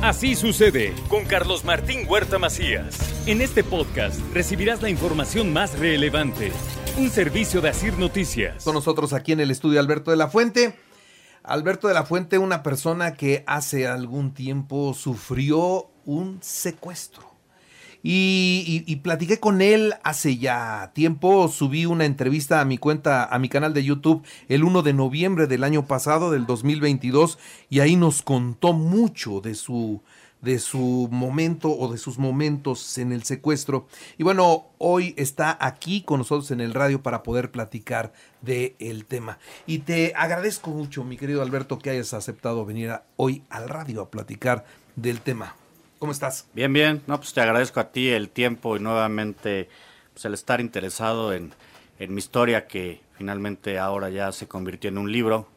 Así sucede con Carlos Martín Huerta Macías. En este podcast recibirás la información más relevante. Un servicio de Asir Noticias. Con nosotros aquí en el estudio Alberto de la Fuente. Alberto de la Fuente, una persona que hace algún tiempo sufrió un secuestro. Y, platiqué con él hace ya tiempo, subí una entrevista a mi cuenta, a mi canal de YouTube el 1 de noviembre del año pasado, del 2022, y ahí nos contó mucho de su, de su momento o de sus momentos en el secuestro. Y bueno, hoy está aquí con nosotros en el radio para poder platicar del el tema. Y te agradezco mucho, mi querido Alberto, que hayas aceptado venir hoy al radio a platicar del tema. ¿Cómo estás? Bien, bien. No, pues te agradezco a ti el tiempo y nuevamente pues, el estar interesado en, mi historia que finalmente ahora ya se convirtió en un libro.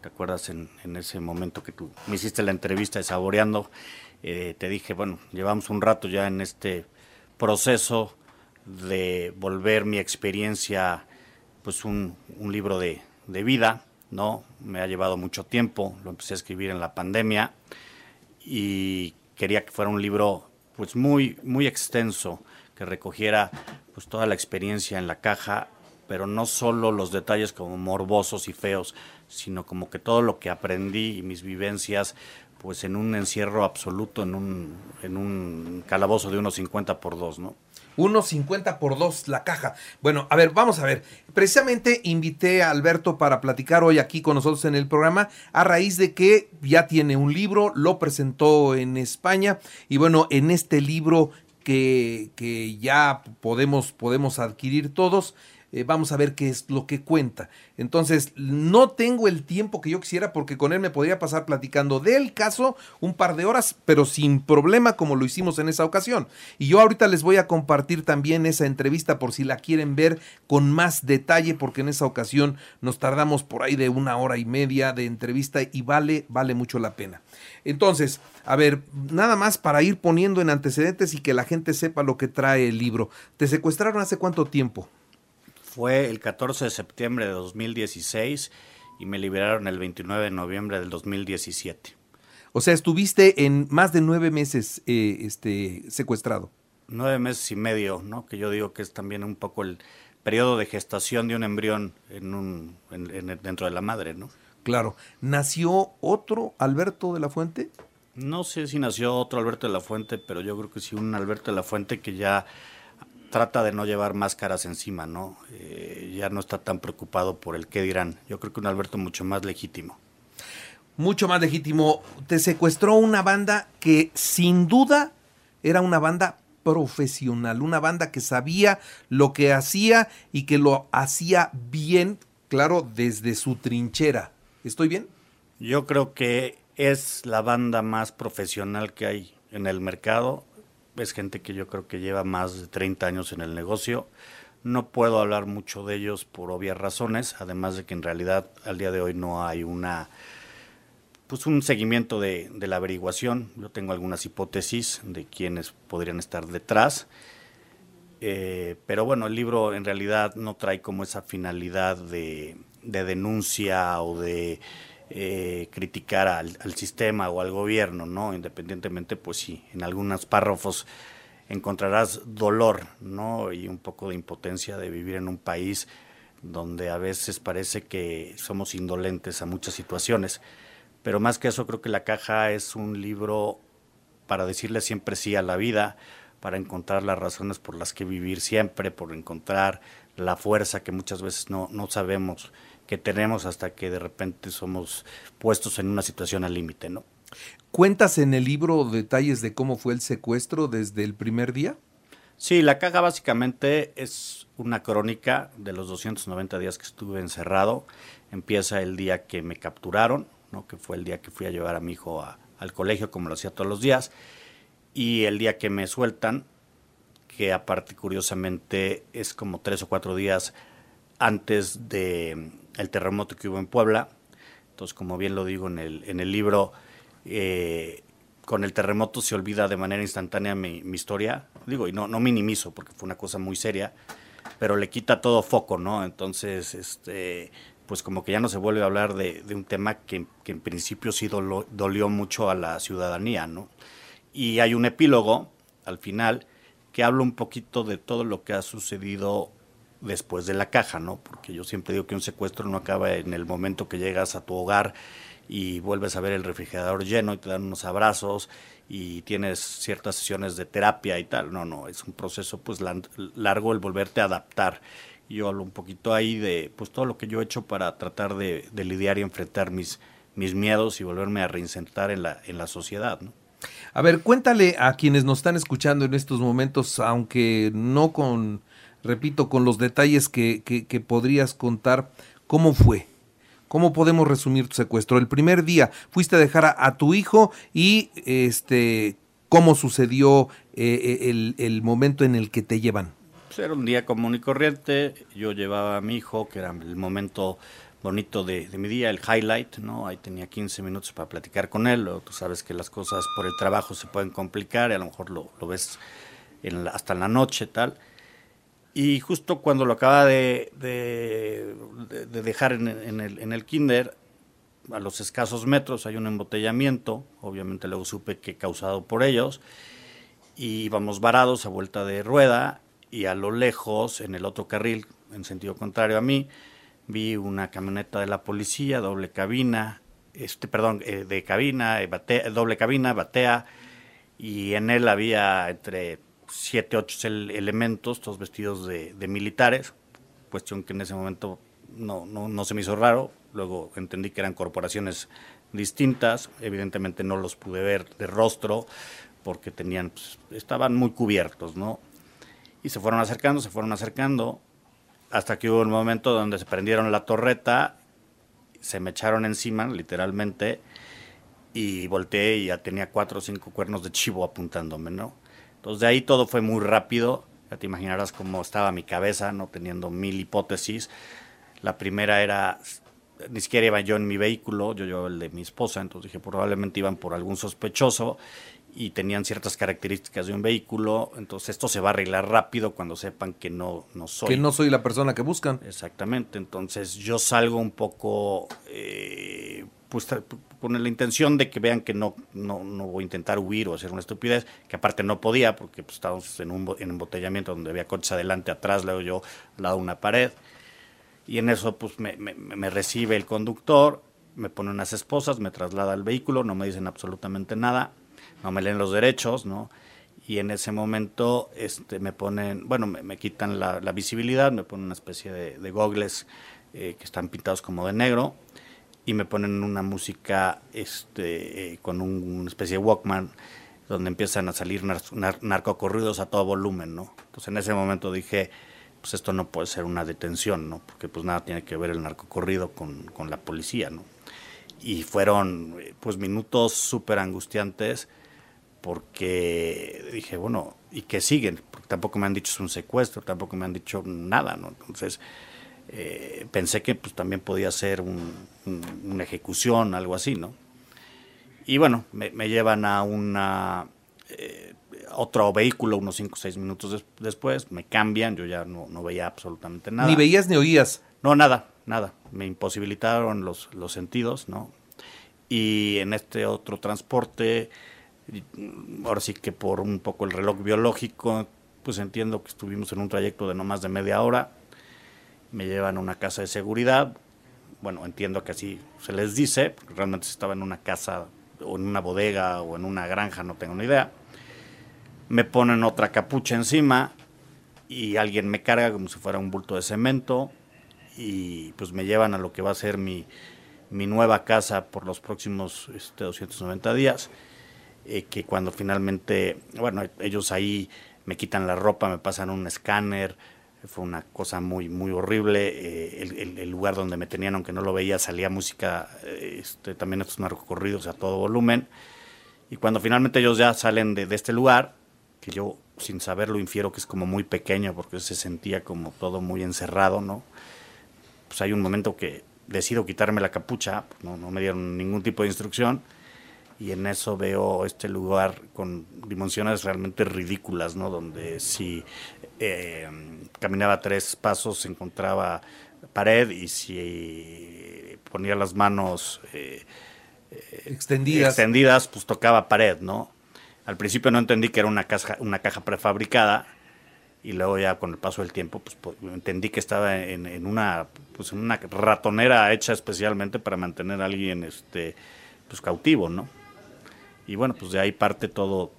¿Te acuerdas en, ese momento que tú me hiciste la entrevista de Saboreando? Eh, te dije, bueno, llevamos un rato ya en este proceso de volver mi experiencia pues un, un libro de, de vida, ¿no? Me ha llevado mucho tiempo, lo empecé a escribir en la pandemia y quería que fuera un libro pues muy, muy extenso, que recogiera pues toda la experiencia en la caja, pero no solo los detalles como morbosos y feos, sino como que todo lo que aprendí y mis vivencias pues en un encierro absoluto, en un, en un calabozo de unos 50 por 2, ¿no? 1.50 por 2 la caja. Bueno, a ver, vamos a ver. Precisamente invité a Alberto para platicar hoy aquí con nosotros en el programa a raíz de que ya tiene un libro, lo presentó en España y bueno, en este libro que, que ya podemos, podemos adquirir todos, eh, vamos a ver qué es lo que cuenta. Entonces, no tengo el tiempo que yo quisiera porque con él me podría pasar platicando del caso un par de horas, pero sin problema como lo hicimos en esa ocasión. Y yo ahorita les voy a compartir también esa entrevista por si la quieren ver con más detalle, porque en esa ocasión nos tardamos por ahí de una hora y media de entrevista y vale, vale mucho la pena. Entonces, a ver, nada más para ir poniendo en antecedentes y que la gente sepa lo que trae el libro. ¿Te secuestraron hace cuánto tiempo? Fue el 14 de septiembre de 2016 y me liberaron el 29 de noviembre del 2017. O sea, estuviste en más de nueve meses eh, este, secuestrado. Nueve meses y medio, ¿no? Que yo digo que es también un poco el periodo de gestación de un embrión en un, dentro de la madre, ¿no? Claro. ¿Nació otro Alberto de la Fuente? No sé si nació otro Alberto de la Fuente, pero yo creo que sí un Alberto de la Fuente que ya trata de no llevar máscaras encima, ¿no? Eh, ya no está tan preocupado por el qué dirán. Yo creo que un Alberto mucho más legítimo. Mucho más legítimo. Te secuestró una banda que sin duda era una banda profesional, una banda que sabía lo que hacía y que lo hacía bien, claro, desde su trinchera. ¿Estoy bien? Yo creo que es la banda más profesional que hay en el mercado es gente que yo creo que lleva más de 30 años en el negocio. No puedo hablar mucho de ellos por obvias razones, además de que en realidad al día de hoy no hay una pues un seguimiento de, la averiguación. Yo tengo algunas hipótesis de quiénes podrían estar detrás. Eh, pero bueno, el libro en realidad no trae como esa finalidad de denuncia o de eh, criticar al, sistema o al gobierno, ¿no? Independientemente, pues sí, en algunos párrafos encontrarás dolor, ¿no? Y un poco de impotencia de vivir en un país donde a veces parece que somos indolentes a muchas situaciones. Pero más que eso, creo que La Caja es un libro para decirle siempre sí a la vida, para encontrar las razones por las que vivir siempre, por encontrar la fuerza que muchas veces no, no sabemos que tenemos hasta que de repente somos puestos en una situación al límite, ¿no? ¿Cuentas en el libro detalles de cómo fue el secuestro desde el primer día? Sí, la caja básicamente es una crónica de los 290 días que estuve encerrado. Empieza el día que me capturaron, ¿no? que fue el día que fui a llevar a mi hijo al colegio, como lo hacía todos los días, y el día que me sueltan, que aparte curiosamente es como tres o cuatro días antes de el terremoto que hubo en Puebla. Entonces, como bien lo digo en el, en el libro, eh, con el terremoto se olvida de manera instantánea mi, historia. Digo, y no, no minimizo porque fue una cosa muy seria, pero le quita todo foco, ¿no? Entonces, este, pues como que ya no se vuelve a hablar de, un tema que, en principio sí dolió mucho a la ciudadanía, ¿no? Y hay un epílogo al final que habla un poquito de todo lo que ha sucedido después de la caja, ¿no? Porque yo siempre digo que un secuestro no acaba en el momento que llegas a tu hogar y vuelves a ver el refrigerador lleno y te dan unos abrazos y tienes ciertas sesiones de terapia y tal. No, no, es un proceso pues largo el volverte a adaptar yo hablo un poquito ahí de pues todo lo que yo he hecho para tratar de, lidiar y enfrentar mis, mis miedos y volverme a reinsentar en la, en la sociedad, ¿no? A ver, cuéntale a quienes nos están escuchando en estos momentos, aunque no con, repito, con los detalles que, que, podrías contar, ¿cómo fue? ¿Cómo podemos resumir tu secuestro? El primer día fuiste a dejar a, tu hijo y este cómo sucedió eh, eh, el, el momento en el que te llevan. Pues, era un día común y corriente. Yo llevaba a mi hijo, que era el momento bonito de, mi día, el highlight, ¿no? Ahí tenía 15 minutos para platicar con él. tú sabes que las cosas por el trabajo se pueden complicar y a lo mejor lo, ves hasta en la noche, tal. Y justo cuando lo acaba de, dejar en, el, en el kinder, a los escasos metros hay un embotellamiento, obviamente luego supe que causado por ellos, y íbamos varados a vuelta de rueda y a lo lejos, en el otro carril, en sentido contrario a mí, vi una camioneta de la policía, doble cabina, este, perdón, eh, de cabina, eh, doble cabina, batea, y en él había entre siete, ocho elementos, todos vestidos de, militares, cuestión que en ese momento no, no, no se me hizo raro, luego entendí que eran corporaciones distintas, evidentemente no los pude ver de rostro, porque tenían, pues, estaban muy cubiertos, ¿no? Y se fueron acercando, se fueron acercando, hasta que hubo un momento donde se prendieron la torreta, se me echaron encima, literalmente, y volteé y ya tenía cuatro o cinco cuernos de chivo apuntándome, ¿no? Entonces de ahí todo fue muy rápido, ya te imaginarás cómo estaba mi cabeza, no teniendo mil hipótesis. La primera era, ni siquiera iba yo en mi vehículo, yo llevaba el de mi esposa, entonces dije probablemente iban por algún sospechoso y tenían ciertas características de un vehículo, entonces esto se va a arreglar rápido cuando sepan que no, no soy. Que no soy la persona que buscan. Exactamente, entonces yo salgo un poco, eh, pues con la intención de que vean que no, no, no, voy a intentar huir o hacer una estupidez, que aparte no podía porque pues, estábamos en un en embotellamiento donde había coches adelante, atrás, luego yo al lado una pared, y en eso pues me, me, me recibe el conductor, me pone unas esposas, me traslada al vehículo, no me dicen absolutamente nada, no me leen los derechos, ¿no? Y en ese momento este, me ponen, bueno, me, quitan la, visibilidad, me ponen una especie de, de gogles eh, que están pintados como de negro y me ponen una música este, eh, con una especie de Walkman donde empiezan a salir narcocorridos a todo volumen, ¿no? Entonces en ese momento dije, pues esto no puede ser una detención, ¿no? Porque pues nada tiene que ver el narcocorrido con, con la policía, ¿no? Y fueron pues minutos súper angustiantes porque dije, bueno, ¿y qué siguen? Porque tampoco me han dicho es un secuestro, tampoco me han dicho nada, ¿no? Entonces eh, pensé que pues también podía ser una ejecución, algo así, ¿no? Y bueno, me, llevan a una eh, otro vehículo unos 5 o 6 minutos después, me cambian, yo ya no, no, veía absolutamente nada. Ni veías ni oías. No, nada, nada. Me imposibilitaron los, los sentidos, ¿no? Y en este otro transporte ahora sí que por un poco el reloj biológico, pues entiendo que estuvimos en un trayecto de no más de media hora, me llevan a una casa de seguridad, bueno, entiendo que así se les dice, porque realmente estaba en una casa o en una bodega o en una granja, no tengo ni idea, me ponen otra capucha encima y alguien me carga como si fuera un bulto de cemento y pues me llevan a lo que va a ser mi, mi nueva casa por los próximos este, 290 días eh, que cuando finalmente, bueno, ellos ahí me quitan la ropa, me pasan un escáner, fue una cosa muy muy horrible, eh, el, lugar donde me tenían, aunque no lo veía, salía música, eh, este, también estos narcocorridos a todo volumen, y cuando finalmente ellos ya salen de, de este lugar, que yo sin saberlo infiero que es como muy pequeño, porque se sentía como todo muy encerrado, ¿no? Pues hay un momento que decido quitarme la capucha, no, no me dieron ningún tipo de instrucción, y en eso veo este lugar con dimensiones realmente ridículas, ¿no? Donde si eh, caminaba tres pasos encontraba pared y si ponía las manos eh, extendidas. extendidas, pues tocaba pared, ¿no? Al principio no entendí que era una caja, una caja prefabricada y luego ya con el paso del tiempo pues, pues entendí que estaba en, una pues en una ratonera hecha especialmente para mantener a alguien este pues cautivo, ¿no? Y bueno, pues de ahí parte todo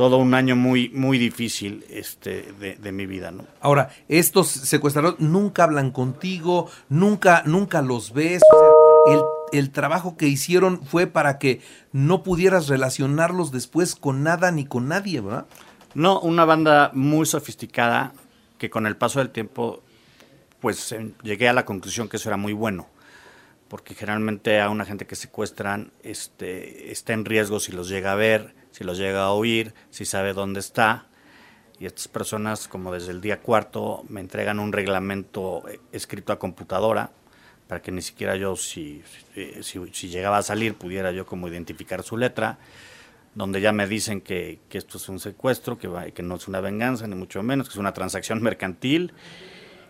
todo un año muy muy difícil este de, mi vida, ¿no? Ahora, estos secuestradores nunca hablan contigo, nunca nunca los ves, el, el trabajo que hicieron fue para que no pudieras relacionarlos después con nada ni con nadie, ¿verdad? No, una banda muy sofisticada que con el paso del tiempo pues llegué a la conclusión que eso era muy bueno, porque generalmente a una gente que secuestran este, está en riesgo si los llega a ver, si los llega a oír, si sabe dónde está. Y estas personas, como desde el día cuarto, me entregan un reglamento eh, escrito a computadora para que ni siquiera yo, si, si, si llegaba a salir, pudiera yo como identificar su letra donde ya me dicen que, esto es un secuestro, que, que no es una venganza, ni mucho menos, que es una transacción mercantil,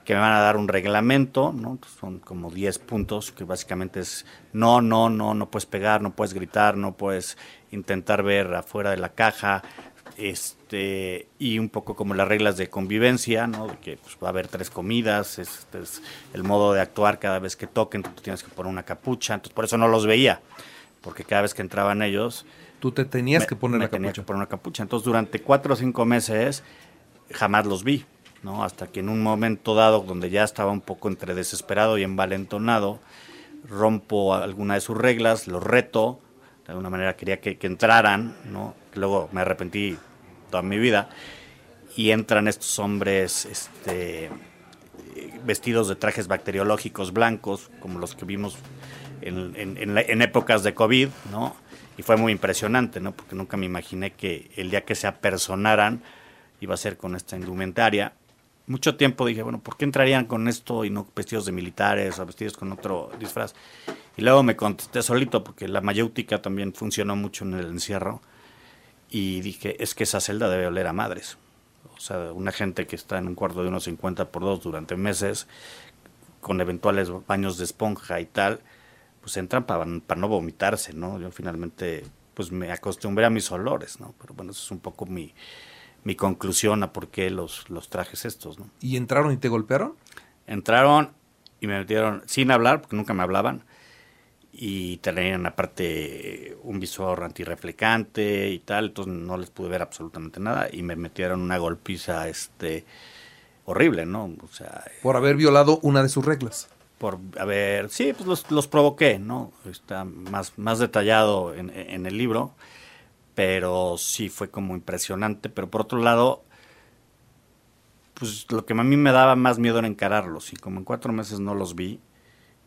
que me van a dar un reglamento, ¿no? son como 10 puntos, que básicamente es no, no, no, no puedes pegar, no puedes gritar, no puedes intentar ver afuera de la caja, este y un poco como las reglas de convivencia, ¿no? De que pues, va a haber tres comidas, este es el modo de actuar cada vez que toquen, tú tienes que poner una capucha, entonces por eso no los veía, porque cada vez que entraban ellos Tú te tenías que poner me la tenía que poner una capucha. Entonces, durante cuatro o cinco meses jamás los vi, ¿no? Hasta que en un momento dado, donde ya estaba un poco entre desesperado y envalentonado, rompo alguna de sus reglas, los reto, de alguna manera quería que, entraran, ¿no? Luego me arrepentí toda mi vida. Y entran estos hombres este, vestidos de trajes bacteriológicos blancos, como los que vimos en, épocas de COVID, ¿no? y fue muy impresionante, ¿no? Porque nunca me imaginé que el día que se apersonaran iba a ser con esta indumentaria. Mucho tiempo dije, bueno, ¿por qué entrarían con esto y no vestidos de militares o vestidos con otro disfraz? Y luego me contesté solito porque la mayéutica también funcionó mucho en el encierro y dije, es que esa celda debe oler a madres. O sea, una gente que está en un cuarto de unos 50 por 2 durante meses, con eventuales baños de esponja y tal, pues entran para, para no vomitarse, ¿no? Yo finalmente pues me acostumbré a mis olores, ¿no? Pero bueno, eso es un poco mi, mi conclusión a por qué los, los trajes estos, ¿no? ¿Y entraron y te golpearon? Entraron y me metieron sin hablar, porque nunca me hablaban, y tenían aparte un visor antirreflecante y tal, entonces no les pude ver absolutamente nada, y me metieron una golpiza este horrible, ¿no? O sea, por haber violado una de sus reglas por a ver, sí, pues los, los, provoqué, ¿no? Está más, más detallado en, en, el libro, pero sí fue como impresionante. Pero por otro lado, pues lo que a mí me daba más miedo era encararlos, y como en cuatro meses no los vi,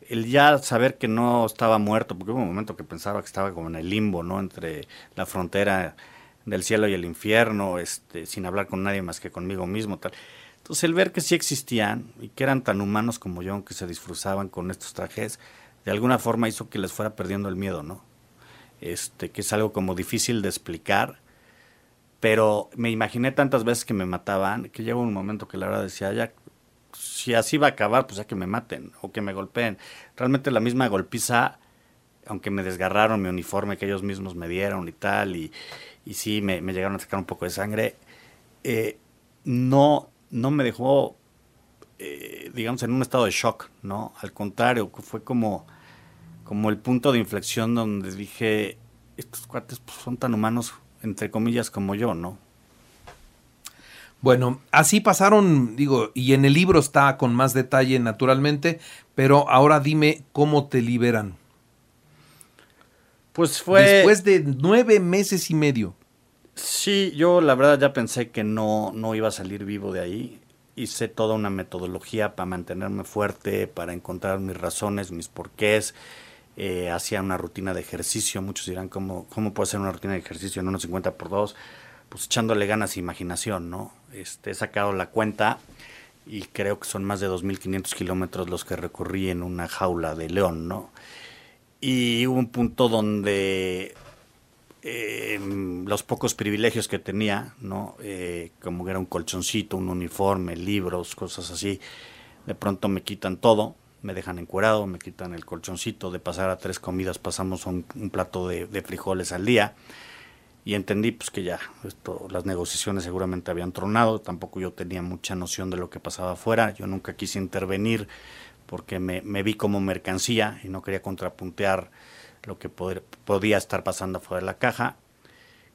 el ya saber que no estaba muerto, porque hubo un momento que pensaba que estaba como en el limbo, ¿no? Entre la frontera del cielo y el infierno, este, sin hablar con nadie más que conmigo mismo, tal entonces el ver que sí existían y que eran tan humanos como yo, que se disfruzaban con estos trajes, de alguna forma hizo que les fuera perdiendo el miedo, ¿no? Este, que es algo como difícil de explicar, pero me imaginé tantas veces que me mataban, que llegó un momento que la verdad decía, ya, si así va a acabar, pues ya que me maten o que me golpeen. Realmente la misma golpiza, aunque me desgarraron mi uniforme que ellos mismos me dieron y tal, y, y sí me, llegaron a sacar un poco de sangre, eh, no no me dejó, eh, digamos, en un estado de shock, ¿no? Al contrario, fue como, como el punto de inflexión donde dije, estos cuates pues, son tan humanos, entre comillas, como yo, ¿no? Bueno, así pasaron, digo, y en el libro está con más detalle naturalmente, pero ahora dime cómo te liberan. Pues fue... Después de nueve meses y medio. Sí, yo la verdad ya pensé que no, no iba a salir vivo de ahí. Hice toda una metodología para mantenerme fuerte, para encontrar mis razones, mis porqués. Eh, hacía una rutina de ejercicio. Muchos dirán, ¿cómo, ¿cómo puedo hacer una rutina de ejercicio en unos 50 por 2? Pues echándole ganas e imaginación, ¿no? Este, he sacado la cuenta y creo que son más de 2.500 kilómetros los que recorrí en una jaula de león, ¿no? Y hubo un punto donde eh, los pocos privilegios que tenía, ¿no? Eh, como era un colchoncito, un uniforme, libros, cosas así, De pronto me quitan todo, me dejan encuerado, me quitan el colchoncito, de pasar a tres comidas pasamos a un, plato de, frijoles al día y entendí pues que ya las negociaciones seguramente habían tronado, tampoco yo tenía mucha noción de lo que pasaba afuera, yo nunca quise intervenir porque me, vi como mercancía y no quería contrapuntear lo que podía estar pasando afuera de la caja.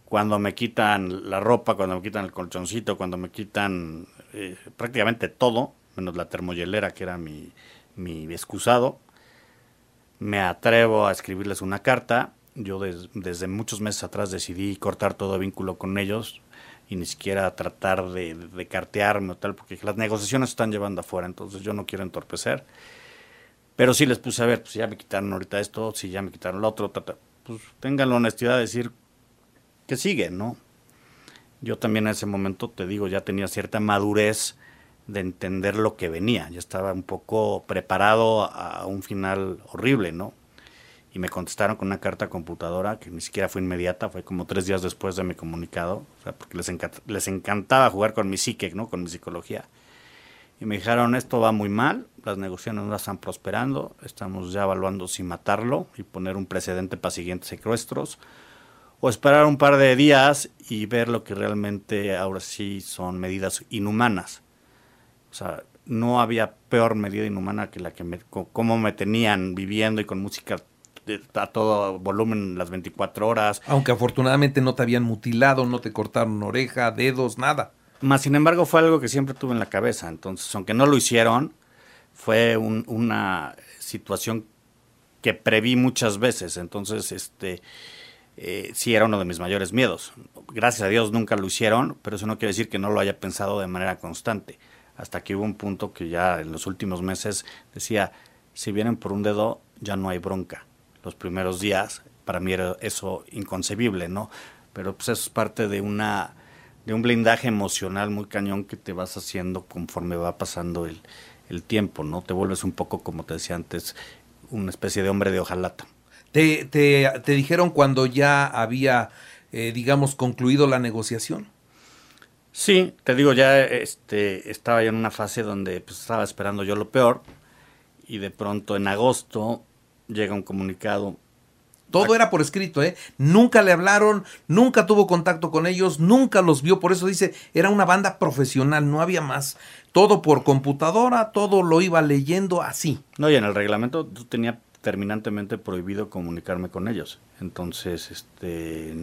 Cuando me quitan la ropa, cuando me quitan el colchoncito, cuando me quitan eh, prácticamente todo, menos la termohielera que era mi, mi excusado, me atrevo a escribirles una carta. Yo desde muchos meses atrás decidí cortar todo vínculo con ellos y ni siquiera tratar de, cartearme o tal, porque las negociaciones están llevando afuera, entonces yo no quiero entorpecer. Pero sí les puse a ver, pues ya me quitaron ahorita esto, si ya me quitaron lo otro, pues tengan la honestidad de decir que sigue, ¿no? Yo también en ese momento, te digo, ya tenía cierta madurez de entender lo que venía. Ya estaba un poco preparado a un final horrible, ¿no? Y me contestaron con una carta computadora que ni siquiera fue inmediata, fue como tres días después de mi comunicado, porque les, les encantaba jugar con mi psique, ¿no? Con mi psicología. Y me dijeron, esto va muy mal, las negociaciones no están prosperando, estamos ya evaluando si matarlo y poner un precedente para siguientes secuestros, o esperar un par de días y ver lo que realmente ahora sí son medidas inhumanas o sea, no había peor medida inhumana que la que me, cómo me tenían viviendo y con música a todo volumen las 24 horas. Aunque afortunadamente no te habían mutilado, no te cortaron oreja, dedos, nada. Más sin embargo fue algo que siempre tuve en la cabeza. Entonces, aunque no lo hicieron, fue una situación que preví muchas veces. Entonces, este, eh, sí era uno de mis mayores miedos. Gracias a Dios nunca lo hicieron, pero eso no quiere decir que no lo haya pensado de manera constante hasta que hubo un punto que ya en los últimos meses decía, si vienen por un dedo, ya no hay bronca. Los primeros días, para mí era eso inconcebible, ¿no? Pero pues eso es parte de una de un blindaje emocional muy cañón que te vas haciendo conforme va pasando el, tiempo, ¿no? Te vuelves un poco, como te decía antes, una especie de hombre de hojalata. ¿Te, te, te dijeron cuando ya había, eh, digamos, concluido la negociación? Sí, te digo, ya este, estaba ya en una fase donde pues, estaba esperando yo lo peor y de pronto en agosto llega un comunicado. Todo era por escrito, ¿eh? Nunca le hablaron, nunca tuvo contacto con ellos, nunca los vio, por eso dice, era una banda profesional, no había más. Todo por computadora, todo lo iba leyendo así. No, y en el reglamento tú tenía terminantemente prohibido comunicarme con ellos. Entonces, este,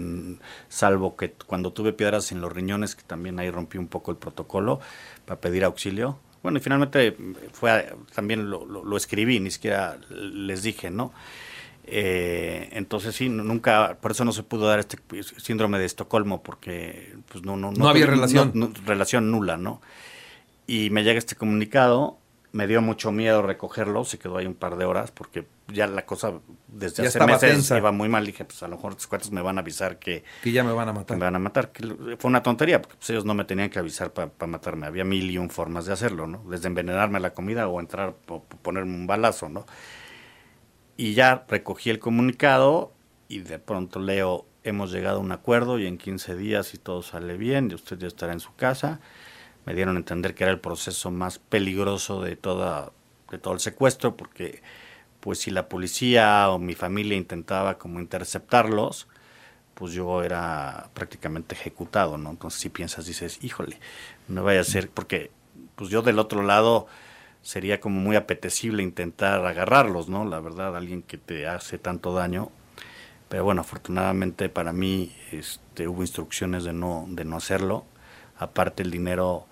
salvo que cuando tuve piedras en los riñones, que también ahí rompí un poco el protocolo para pedir auxilio. Bueno, y finalmente fue también lo, escribí, ni siquiera les dije, ¿no? Eh, entonces sí, nunca, por eso no se pudo dar este síndrome de Estocolmo, porque pues no, no, no, había relación. relación nula, ¿no? Y me llega este comunicado, me dio mucho miedo recogerlo, se quedó ahí un par de horas, porque ya la cosa desde hace meses iba muy mal. Dije, pues a lo mejor los cuates me van a avisar que... Que ya me van a matar. Me van a matar. Que fue una tontería, porque pues, ellos no me tenían que avisar para matarme. Había mil y un formas de hacerlo, ¿no? Desde envenenarme la comida o entrar o ponerme un balazo, ¿no? Y ya recogí el comunicado y de pronto leo, hemos llegado a un acuerdo y en 15 días si todo sale bien, y usted ya estará en su casa. Me dieron a entender que era el proceso más peligroso de, toda, de todo el secuestro, porque pues si la policía o mi familia intentaba como interceptarlos, pues yo era prácticamente ejecutado, ¿no? Entonces si piensas, dices, híjole, no vaya a ser, porque pues yo del otro lado sería como muy apetecible intentar agarrarlos, ¿no? La verdad, alguien que te hace tanto daño. Pero bueno, afortunadamente para mí este, hubo instrucciones de no, de no hacerlo. Aparte el dinero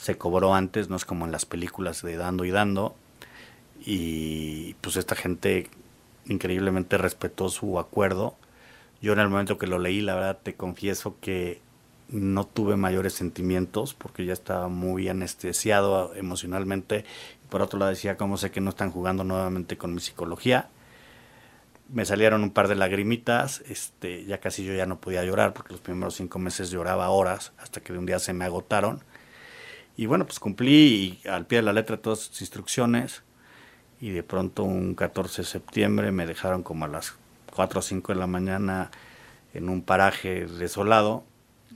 se cobró antes, no es como en las películas de dando y dando y pues esta gente increíblemente respetó su acuerdo. Yo en el momento que lo leí, la verdad te confieso que no tuve mayores sentimientos porque ya estaba muy anestesiado emocionalmente. Por otro lado decía, ¿cómo sé que no están jugando nuevamente con mi psicología? Me salieron un par de lagrimitas, este, ya casi yo ya no podía llorar porque los primeros cinco meses lloraba horas hasta que de un día se me agotaron. Y bueno, pues cumplí al pie de la letra todas sus instrucciones. Y de pronto un 14 de septiembre me dejaron como a las 4 o 5 de la mañana en un paraje desolado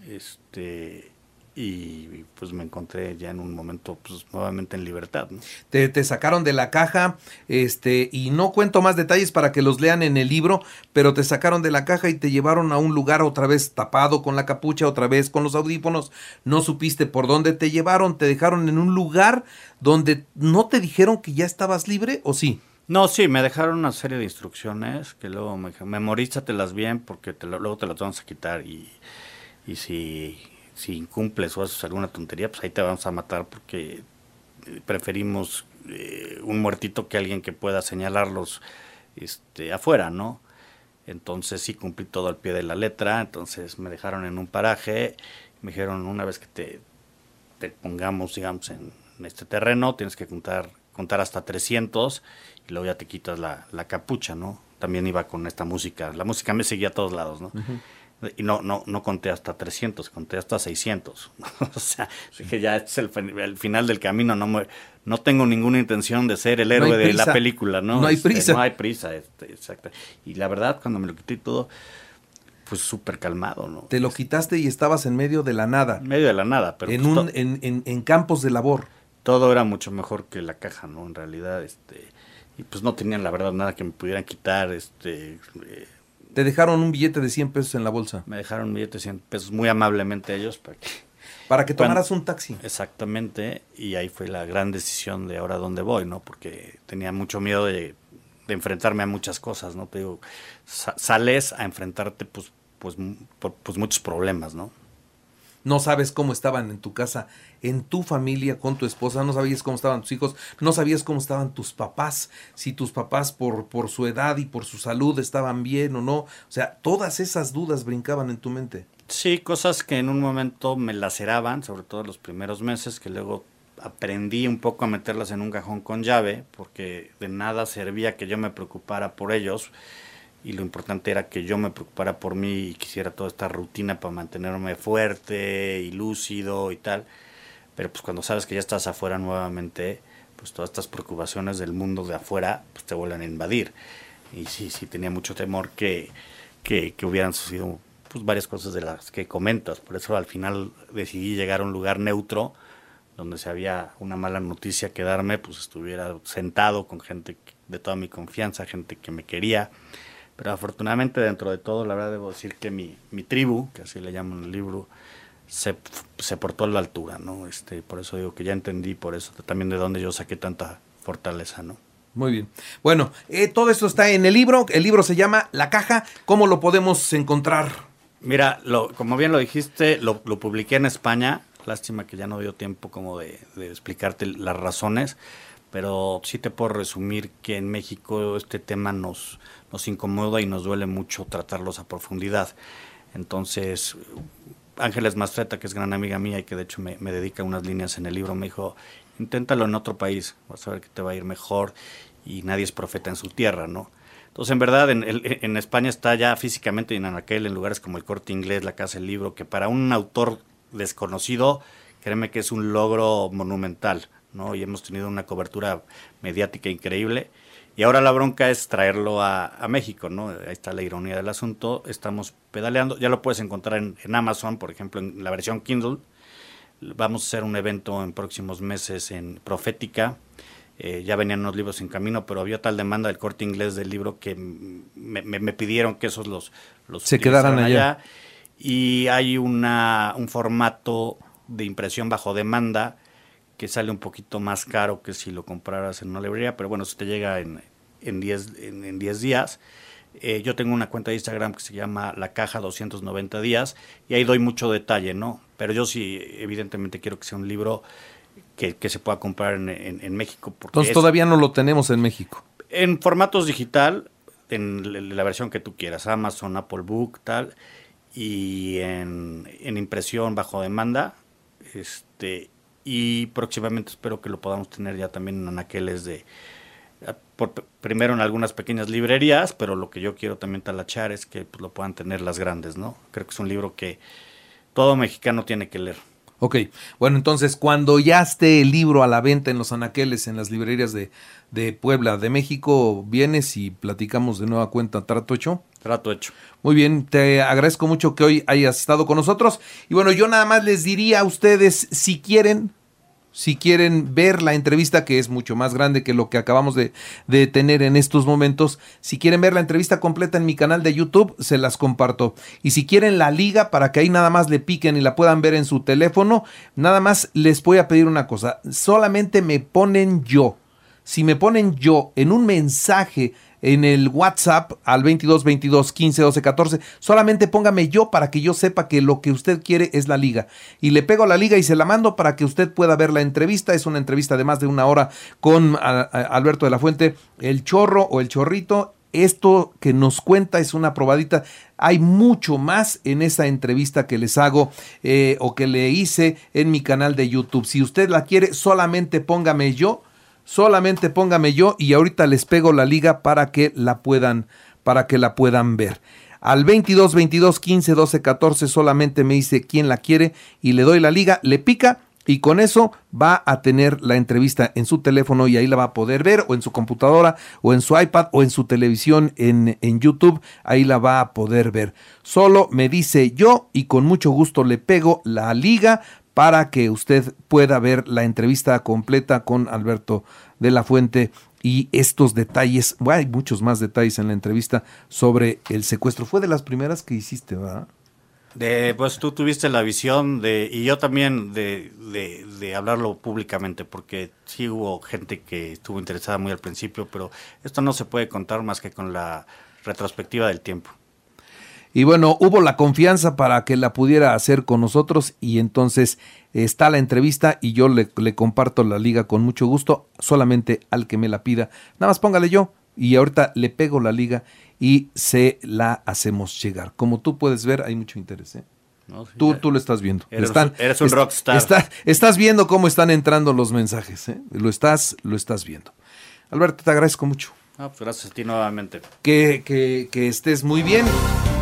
este y pues me encontré ya en un momento pues nuevamente en libertad. Te, te, sacaron de la caja, este, y no cuento más detalles para que los lean en el libro, pero te sacaron de la caja y te llevaron a un lugar otra vez tapado con la capucha, otra vez con los audífonos, no supiste por dónde te llevaron, te dejaron en un lugar donde no te dijeron que ya estabas libre o sí. No, sí, me dejaron una serie de instrucciones que luego me dijeron, memorízatelas bien porque te luego te las vamos a quitar y, y si si incumples o haces alguna tontería, pues ahí te vamos a matar porque eh, preferimos eh, un muertito que alguien que pueda señalarlos este, afuera, ¿no? Entonces sí cumplí todo al pie de la letra, entonces me dejaron en un paraje, me dijeron una vez que te, pongamos, digamos, en, este terreno, tienes que contar, contar hasta 300 y luego ya te quitas la, la capucha, ¿no? También iba con esta música, la música me seguía a todos lados, ¿no? Y no, no, no conté hasta 300, conté hasta 600. o sea, dije, ya este es el, final del camino, no, no tengo ninguna intención de ser el héroe de la película, ¿no? No hay este, prisa. no hay prisa, este, exacto. Y la verdad, cuando me lo quité todo, pues súper calmado, ¿no? Te lo quitaste y estabas en medio de la nada. En medio de la nada, pero... En, pues un, en, en, en, campos de labor. Todo era mucho mejor que la caja, ¿no? En realidad, este... Y pues no tenían, la verdad, nada que me pudieran quitar, este... Eh, te dejaron un billete de 100 pesos en la bolsa. Me dejaron un billete de 100 pesos muy amablemente ellos para que... Para que tomaras un taxi. Exactamente, y ahí fue la gran decisión de ahora dónde voy, ¿no? Porque tenía mucho miedo de, de enfrentarme a muchas cosas, ¿no? Te digo, sa sales a enfrentarte, pues, pues, por, pues muchos problemas, ¿no? No sabes cómo estaban en tu casa, en tu familia, con tu esposa, no sabías cómo estaban tus hijos, no sabías cómo estaban tus papás, si tus papás por, por su edad y por su salud estaban bien o no. O sea, todas esas dudas brincaban en tu mente. Sí, cosas que en un momento me laceraban, sobre todo los primeros meses, que luego aprendí un poco a meterlas en un cajón con llave, porque de nada servía que yo me preocupara por ellos y lo importante era que yo me preocupara por mí y quisiera toda esta rutina para mantenerme fuerte y lúcido y tal. Pero pues cuando sabes que ya estás afuera nuevamente, pues todas estas preocupaciones del mundo de afuera pues te vuelven a invadir. Y sí, sí tenía mucho temor que, que, que hubieran sucedido pues varias cosas de las que comentas. Por eso al final decidí llegar a un lugar neutro donde si había una mala noticia que darme, pues estuviera sentado con gente de toda mi confianza, gente que me quería pero afortunadamente dentro de todo, la verdad debo decir que mi, mi tribu, que así le llaman el libro, se, se portó a la altura, ¿no? Este, por eso digo que ya entendí, por eso también de dónde yo saqué tanta fortaleza, ¿no? Muy bien. Bueno, eh, todo esto está en el libro. El libro se llama La Caja. ¿Cómo lo podemos encontrar? Mira, lo, como bien lo dijiste, lo, lo, publiqué en España. Lástima que ya no dio tiempo como de, de explicarte las razones, pero sí te puedo resumir que en México este tema nos, nos incomoda y nos duele mucho tratarlos a profundidad. Entonces, Ángeles Mastreta, que es gran amiga mía y que de hecho me, me, dedica unas líneas en el libro, me dijo, inténtalo en otro país, vas a ver que te va a ir mejor y nadie es profeta en su tierra, ¿no? Entonces, en verdad, en, en España está ya físicamente en Anaquel, en lugares como el Corte Inglés, la Casa del Libro, que para un autor desconocido, créeme que es un logro monumental, ¿no? Y hemos tenido una cobertura mediática increíble y ahora la bronca es traerlo a, a, México, ¿no? Ahí está la ironía del asunto. Estamos pedaleando, ya lo puedes encontrar en, en, Amazon, por ejemplo, en la versión Kindle. Vamos a hacer un evento en próximos meses en Profética. Eh, ya venían unos libros en camino, pero había tal demanda del corte inglés del libro que me, me, me pidieron que esos los, los se quedaran allá. allá. Y hay una, un formato de impresión bajo demanda que sale un poquito más caro que si lo compraras en una librería, pero bueno, si te llega en 10 en diez, en, en diez días. Eh, yo tengo una cuenta de Instagram que se llama La Caja 290 días y ahí doy mucho detalle, ¿no? Pero yo sí, evidentemente quiero que sea un libro que, que se pueda comprar en, en, en México. Porque Entonces es, todavía no lo tenemos en México. En formatos digital, en la versión que tú quieras, Amazon, Apple Book, tal, y en, en impresión bajo demanda, este, y próximamente espero que lo podamos tener ya también en anaqueles de por, primero en algunas pequeñas librerías, pero lo que yo quiero también talachar es que pues, lo puedan tener las grandes, ¿no? Creo que es un libro que todo mexicano tiene que leer. Ok, bueno, entonces cuando ya esté el libro a la venta en los anaqueles, en las librerías de, de Puebla, de México, vienes y platicamos de nueva cuenta. ¿Trato hecho? Trato hecho. Muy bien, te agradezco mucho que hoy hayas estado con nosotros. Y bueno, yo nada más les diría a ustedes, si quieren, si quieren ver la entrevista, que es mucho más grande que lo que acabamos de, tener en estos momentos, si quieren ver la entrevista completa en mi canal de YouTube, se las comparto. Y si quieren la liga, para que ahí nada más le piquen y la puedan ver en su teléfono, nada más les voy a pedir una cosa, solamente me ponen yo. Si me ponen yo en un mensaje en el WhatsApp al 22 22 15 12 14. Solamente póngame yo para que yo sepa que lo que usted quiere es la liga. Y le pego la liga y se la mando para que usted pueda ver la entrevista. Es una entrevista de más de una hora con Alberto de la Fuente, el chorro o el chorrito. Esto que nos cuenta es una probadita. Hay mucho más en esa entrevista que les hago eh, o que le hice en mi canal de YouTube. Si usted la quiere, solamente póngame yo solamente póngame yo y ahorita les pego la liga para que la puedan para que la puedan ver. Al 22 22 15 12 14 solamente me dice quién la quiere y le doy la liga, le pica y con eso va a tener la entrevista en su teléfono y ahí la va a poder ver o en su computadora o en su iPad o en su televisión en, en YouTube, ahí la va a poder ver. Solo me dice yo y con mucho gusto le pego la liga para que usted pueda ver la entrevista completa con Alberto de la Fuente y estos detalles, hay muchos más detalles en la entrevista sobre el secuestro. Fue de las primeras que hiciste, ¿verdad? De, pues tú tuviste la visión de, y yo también, de, de, de, hablarlo públicamente, porque sí hubo gente que estuvo interesada muy al principio, pero esto no se puede contar más que con la retrospectiva del tiempo. Y bueno, hubo la confianza para que la pudiera hacer con nosotros y entonces está la entrevista y yo le, le, comparto la liga con mucho gusto, solamente al que me la pida. Nada más póngale yo y ahorita le pego la liga y se la hacemos llegar. Como tú puedes ver, hay mucho interés. ¿eh? No, tú, tú lo estás viendo. Eres, están, eres un rockstar. Está, estás viendo cómo están entrando los mensajes. ¿eh? Lo, estás, lo estás viendo. Alberto, te agradezco mucho. Ah, pues gracias a ti nuevamente. Que, que, que estés muy bien.